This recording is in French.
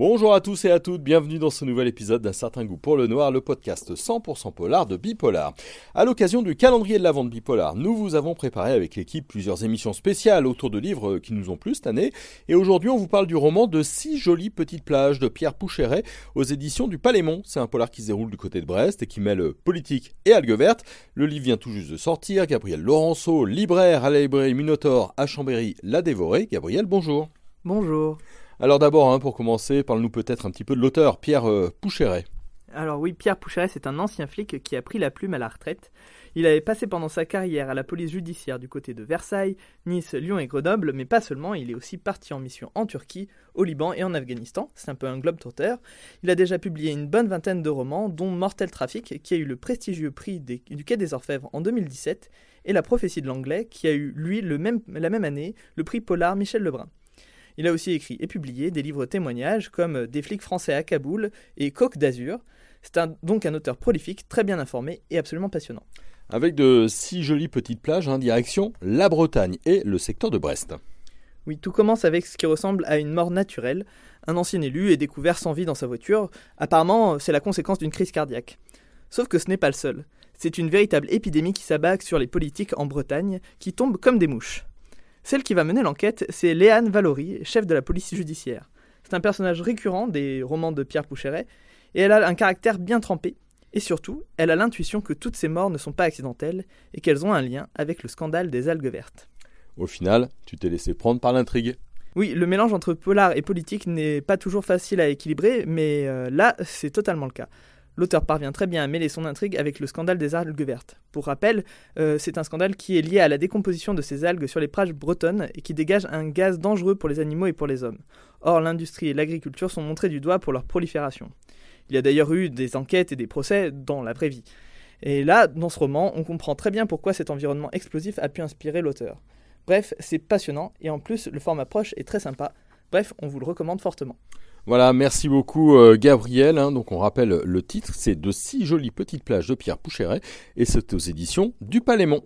Bonjour à tous et à toutes, bienvenue dans ce nouvel épisode d'un certain goût pour le noir, le podcast 100% polar de Bipolar. À l'occasion du calendrier de la vente Bipolar, nous vous avons préparé avec l'équipe plusieurs émissions spéciales autour de livres qui nous ont plu cette année. Et aujourd'hui, on vous parle du roman de Six jolies petites plages de Pierre Poucheret aux éditions du Palémon. C'est un polar qui se déroule du côté de Brest et qui mêle politique et algues vertes. Le livre vient tout juste de sortir. Gabriel Laurenceau, libraire à la librairie Minotaure à Chambéry, l'a dévoré. Gabriel, bonjour. Bonjour. Alors d'abord, hein, pour commencer, parle-nous peut-être un petit peu de l'auteur, Pierre euh. Alors oui, Pierre Poucheret, c'est un ancien flic qui a pris la plume à la retraite. Il avait passé pendant sa carrière à la police judiciaire du côté de Versailles, Nice, Lyon et Grenoble, mais pas seulement, il est aussi parti en mission en Turquie, au Liban et en Afghanistan. C'est un peu un globe-trotteur. Il a déjà publié une bonne vingtaine de romans, dont Mortel Trafic, qui a eu le prestigieux prix du Quai des Orfèvres en 2017, et La prophétie de l'anglais, qui a eu, lui, le la même année, le prix Polar Michel Lebrun. Il a aussi écrit et publié des livres témoignages comme Des flics français à Kaboul et Coq d'Azur. C'est donc un auteur prolifique, très bien informé et absolument passionnant. Avec de si jolies petites plages, en hein, direction la Bretagne et le secteur de Brest. Oui, tout commence avec ce qui ressemble à une mort naturelle. Un ancien élu est découvert sans vie dans sa voiture. Apparemment, c'est la conséquence d'une crise cardiaque. Sauf que ce n'est pas le seul. C'est une véritable épidémie qui s'abat sur les politiques en Bretagne, qui tombent comme des mouches. Celle qui va mener l'enquête, c'est Léane Valory, chef de la police judiciaire. C'est un personnage récurrent des romans de Pierre Poucheret, et elle a un caractère bien trempé, et surtout, elle a l'intuition que toutes ces morts ne sont pas accidentelles, et qu'elles ont un lien avec le scandale des algues vertes. Au final, tu t'es laissé prendre par l'intrigue. Oui, le mélange entre polar et politique n'est pas toujours facile à équilibrer, mais euh, là, c'est totalement le cas. L'auteur parvient très bien à mêler son intrigue avec le scandale des algues vertes. Pour rappel, euh, c'est un scandale qui est lié à la décomposition de ces algues sur les plages bretonnes et qui dégage un gaz dangereux pour les animaux et pour les hommes. Or, l'industrie et l'agriculture sont montrés du doigt pour leur prolifération. Il y a d'ailleurs eu des enquêtes et des procès dans la vraie vie. Et là, dans ce roman, on comprend très bien pourquoi cet environnement explosif a pu inspirer l'auteur. Bref, c'est passionnant et en plus, le format proche est très sympa. Bref, on vous le recommande fortement. Voilà, merci beaucoup euh, Gabriel. Hein. donc on rappelle le titre, c'est De six jolies petites plages de Pierre Poucheret et c'est aux éditions du Palémon.